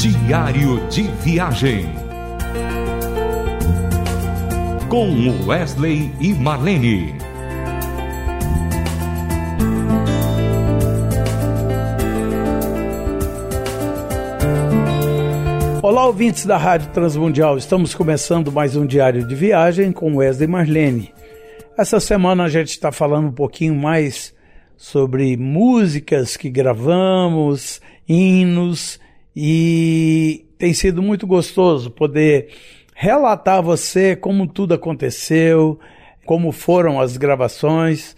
Diário de Viagem. Com Wesley e Marlene. Olá, ouvintes da Rádio Transmundial. Estamos começando mais um Diário de Viagem com Wesley e Marlene. Essa semana a gente está falando um pouquinho mais sobre músicas que gravamos, hinos, e tem sido muito gostoso poder relatar a você como tudo aconteceu, como foram as gravações.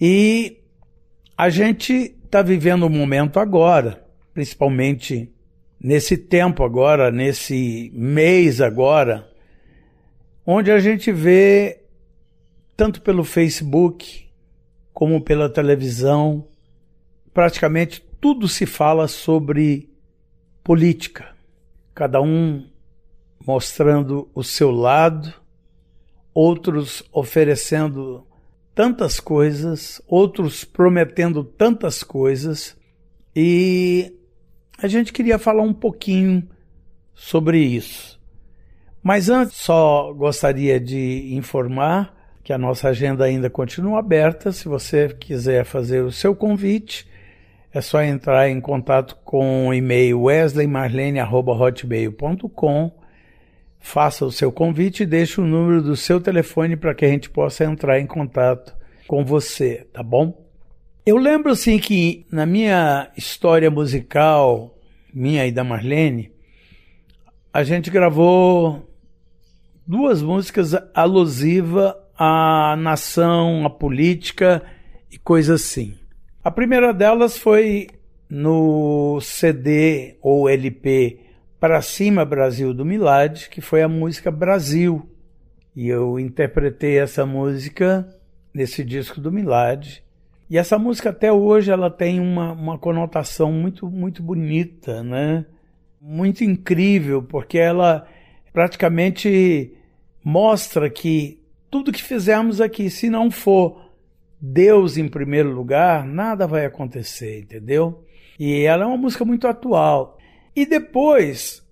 E a gente está vivendo um momento agora, principalmente nesse tempo agora, nesse mês agora, onde a gente vê tanto pelo Facebook como pela televisão, praticamente tudo se fala sobre política. Cada um mostrando o seu lado, outros oferecendo tantas coisas, outros prometendo tantas coisas, e a gente queria falar um pouquinho sobre isso. Mas antes, só gostaria de informar que a nossa agenda ainda continua aberta. Se você quiser fazer o seu convite, é só entrar em contato com o e-mail wesleymarlene.hotmail.com, faça o seu convite e deixe o número do seu telefone para que a gente possa entrar em contato com você, tá bom? Eu lembro assim que na minha história musical, minha e da Marlene, a gente gravou duas músicas alusivas a nação, a política e coisas assim. A primeira delas foi no CD ou LP Para Cima Brasil do Milad, que foi a música Brasil. E eu interpretei essa música nesse disco do Milad. E essa música até hoje ela tem uma, uma conotação muito, muito bonita, né? Muito incrível, porque ela praticamente mostra que tudo que fizermos aqui, se não for Deus em primeiro lugar, nada vai acontecer, entendeu? E ela é uma música muito atual. E depois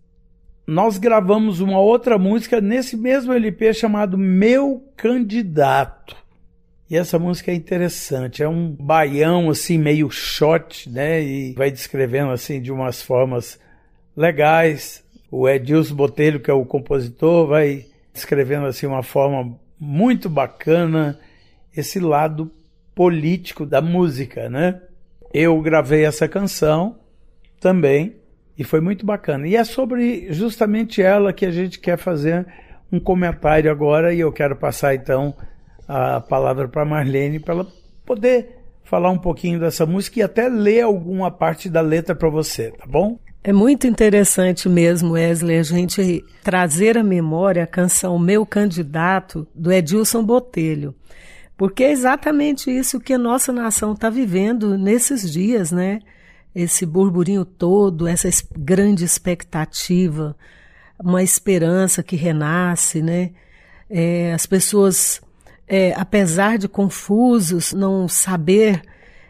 nós gravamos uma outra música nesse mesmo LP chamado Meu Candidato. E essa música é interessante, é um baião assim meio shot, né? E vai descrevendo assim de umas formas legais. O Edilson Botelho, que é o compositor, vai descrevendo assim uma forma muito bacana esse lado político da música, né? Eu gravei essa canção também e foi muito bacana. E é sobre justamente ela que a gente quer fazer um comentário agora e eu quero passar então a palavra para Marlene para ela poder falar um pouquinho dessa música e até ler alguma parte da letra para você, tá bom? É muito interessante mesmo, Wesley, a gente trazer à memória a canção Meu Candidato, do Edilson Botelho. Porque é exatamente isso que a nossa nação está vivendo nesses dias, né? Esse burburinho todo, essa grande expectativa, uma esperança que renasce, né? É, as pessoas, é, apesar de confusos, não saber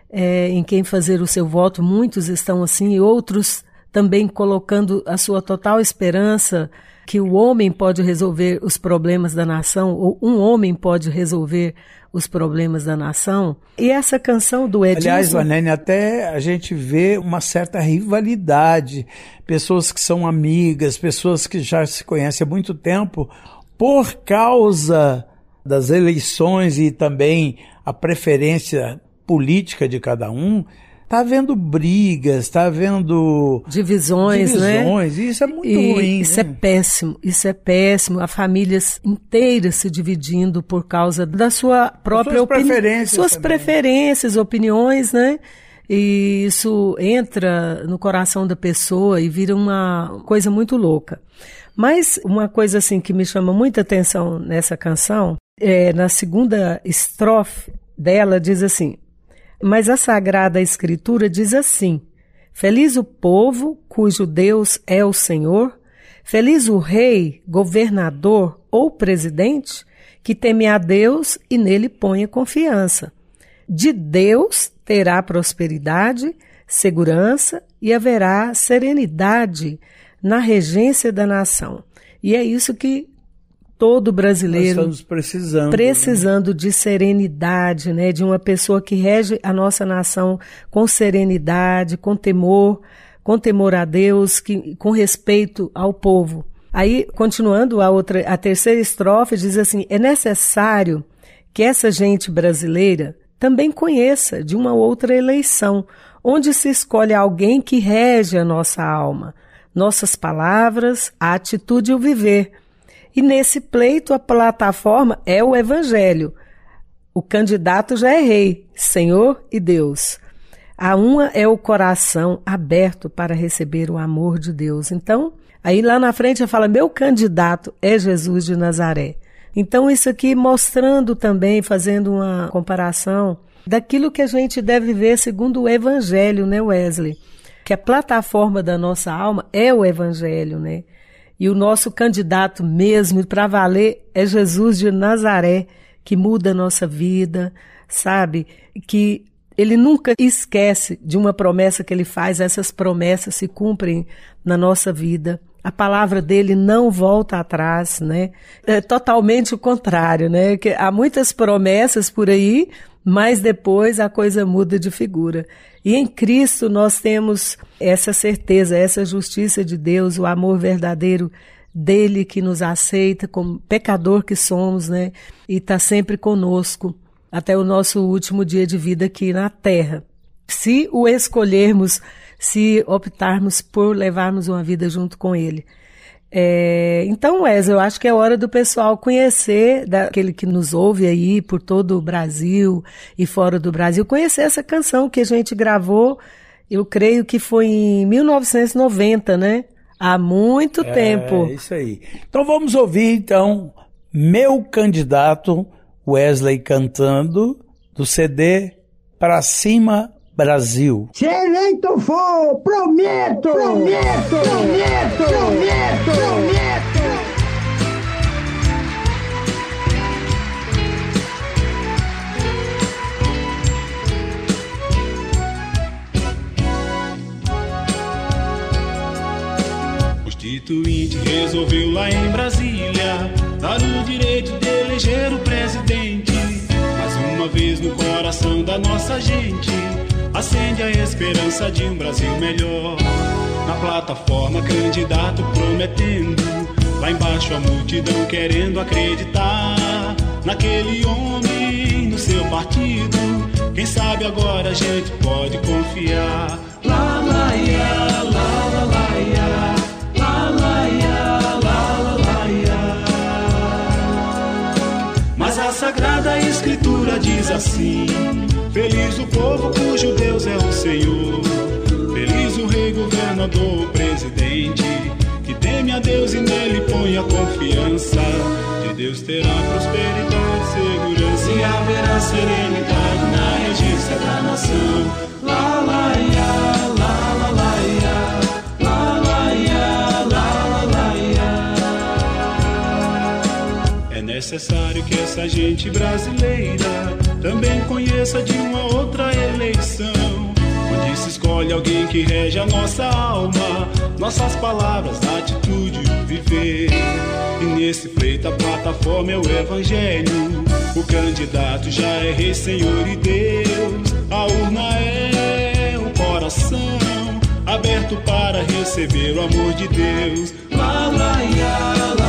é, em quem fazer o seu voto, muitos estão assim, e outros também colocando a sua total esperança que o homem pode resolver os problemas da nação, ou um homem pode resolver os problemas da nação. E essa canção do Edilson... Aliás, Vanene, até a gente vê uma certa rivalidade, pessoas que são amigas, pessoas que já se conhecem há muito tempo, por causa das eleições e também a preferência política de cada um, Tá havendo brigas, tá havendo divisões, né? divisões né? isso é muito e ruim. Isso é né? é péssimo, isso é péssimo. Há famílias inteiras se dividindo por causa da sua própria suas opinião, preferências, suas também. preferências, opiniões, né? E isso entra no coração da pessoa e vira uma coisa muito louca. Mas uma coisa assim que me chama muita atenção nessa canção é na segunda estrofe dela diz assim: mas a Sagrada Escritura diz assim: Feliz o povo cujo Deus é o Senhor, feliz o rei, governador ou presidente que teme a Deus e nele põe confiança. De Deus terá prosperidade, segurança e haverá serenidade na regência da nação. E é isso que todo brasileiro Nós estamos precisando, precisando né? de serenidade, né, de uma pessoa que rege a nossa nação com serenidade, com temor, com temor a Deus, que, com respeito ao povo. Aí, continuando a outra, a terceira estrofe diz assim: é necessário que essa gente brasileira também conheça de uma outra eleição, onde se escolhe alguém que rege a nossa alma, nossas palavras, a atitude e o viver e nesse pleito, a plataforma é o Evangelho. O candidato já é rei, Senhor e Deus. A uma é o coração aberto para receber o amor de Deus. Então, aí lá na frente fala: meu candidato é Jesus de Nazaré. Então, isso aqui mostrando também, fazendo uma comparação daquilo que a gente deve ver segundo o Evangelho, né, Wesley? Que a plataforma da nossa alma é o Evangelho, né? E o nosso candidato mesmo para valer é Jesus de Nazaré, que muda a nossa vida, sabe? Que ele nunca esquece de uma promessa que ele faz, essas promessas se cumprem na nossa vida. A palavra dele não volta atrás, né? É totalmente o contrário, né? Que há muitas promessas por aí, mas depois a coisa muda de figura. E em Cristo nós temos essa certeza, essa justiça de Deus, o amor verdadeiro dele que nos aceita como pecador que somos, né? E está sempre conosco até o nosso último dia de vida aqui na Terra. Se o escolhermos, se optarmos por levarmos uma vida junto com ele. É, então, Wesley, eu acho que é hora do pessoal conhecer, daquele que nos ouve aí por todo o Brasil e fora do Brasil, conhecer essa canção que a gente gravou, eu creio que foi em 1990, né? Há muito é, tempo. É isso aí. Então vamos ouvir, então, meu candidato Wesley cantando do CD Pra Cima Brasil. Se eleito for, prometo, prometo, prometo, prometo, prometo. Constituinte resolveu lá em Brasília dar o direito de eleger o presidente. Mais uma vez no coração da nossa gente acende a esperança de um Brasil melhor. Na plataforma, candidato prometendo, lá embaixo a multidão querendo acreditar naquele homem, no seu partido. Quem sabe agora a gente pode confiar. Lá, lá, ia, lá, lá, lá, ia. Lá, lá, lá, lá, lá. Mas a Sagrada Escritura diz assim. Feliz o povo cujo Deus é o Senhor. Feliz o rei, governador, presidente. Que teme a Deus e nele põe a confiança. De Deus terá prosperidade, segurança e haverá serenidade na regência da nação. Lá, lá, ia, lá, lá, ia. Lá, lá, ia, lá, lá, lá, ia. É necessário que essa gente brasileira também conheça de uma outra eleição, onde se escolhe alguém que rege a nossa alma, nossas palavras, atitude viver. E nesse pleito a plataforma é o Evangelho, o candidato já é Rei, Senhor e Deus, a urna é o coração, aberto para receber o amor de Deus. Lá, lá, lá,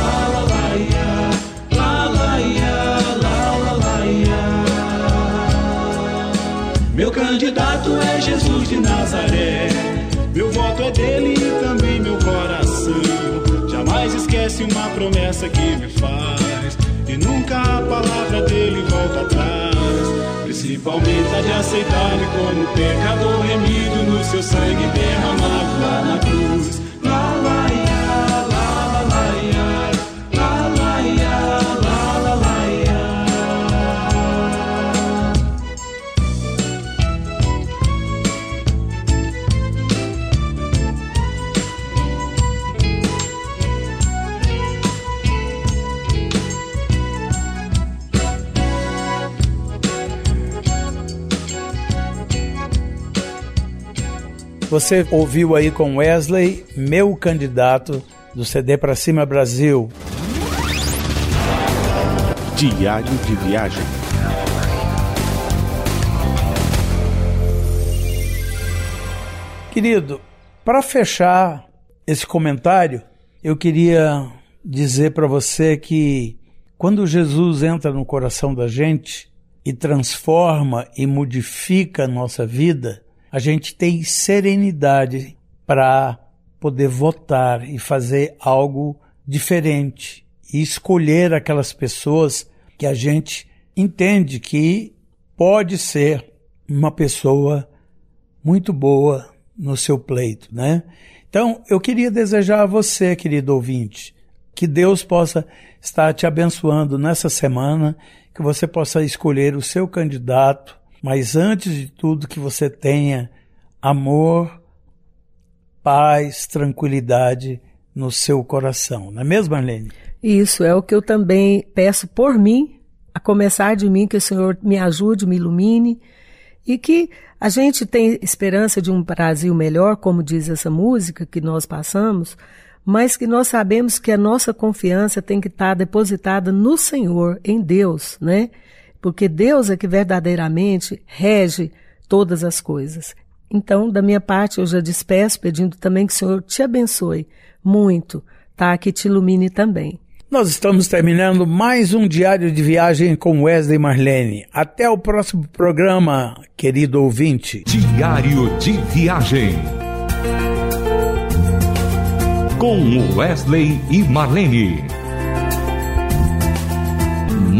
esquece uma promessa que me faz. E nunca a palavra dele volta atrás. Principalmente a de aceitar-me como pecador remido no seu sangue derramado lá na cruz. Você ouviu aí com Wesley, meu candidato do CD Pra Cima Brasil. Diário de viagem. Querido, para fechar esse comentário, eu queria dizer para você que quando Jesus entra no coração da gente e transforma e modifica a nossa vida, a gente tem serenidade para poder votar e fazer algo diferente e escolher aquelas pessoas que a gente entende que pode ser uma pessoa muito boa no seu pleito, né? Então, eu queria desejar a você, querido ouvinte, que Deus possa estar te abençoando nessa semana, que você possa escolher o seu candidato, mas antes de tudo que você tenha amor, paz, tranquilidade no seu coração. Não é mesmo, Arlene? Isso é o que eu também peço por mim, a começar de mim, que o Senhor me ajude, me ilumine e que a gente tem esperança de um Brasil melhor, como diz essa música que nós passamos, mas que nós sabemos que a nossa confiança tem que estar depositada no Senhor, em Deus, né? Porque Deus é que verdadeiramente rege todas as coisas. Então, da minha parte, eu já despeço pedindo também que o Senhor te abençoe muito, tá? Que te ilumine também. Nós estamos terminando mais um diário de viagem com Wesley Marlene. Até o próximo programa, querido ouvinte. Diário de viagem. Com Wesley e Marlene.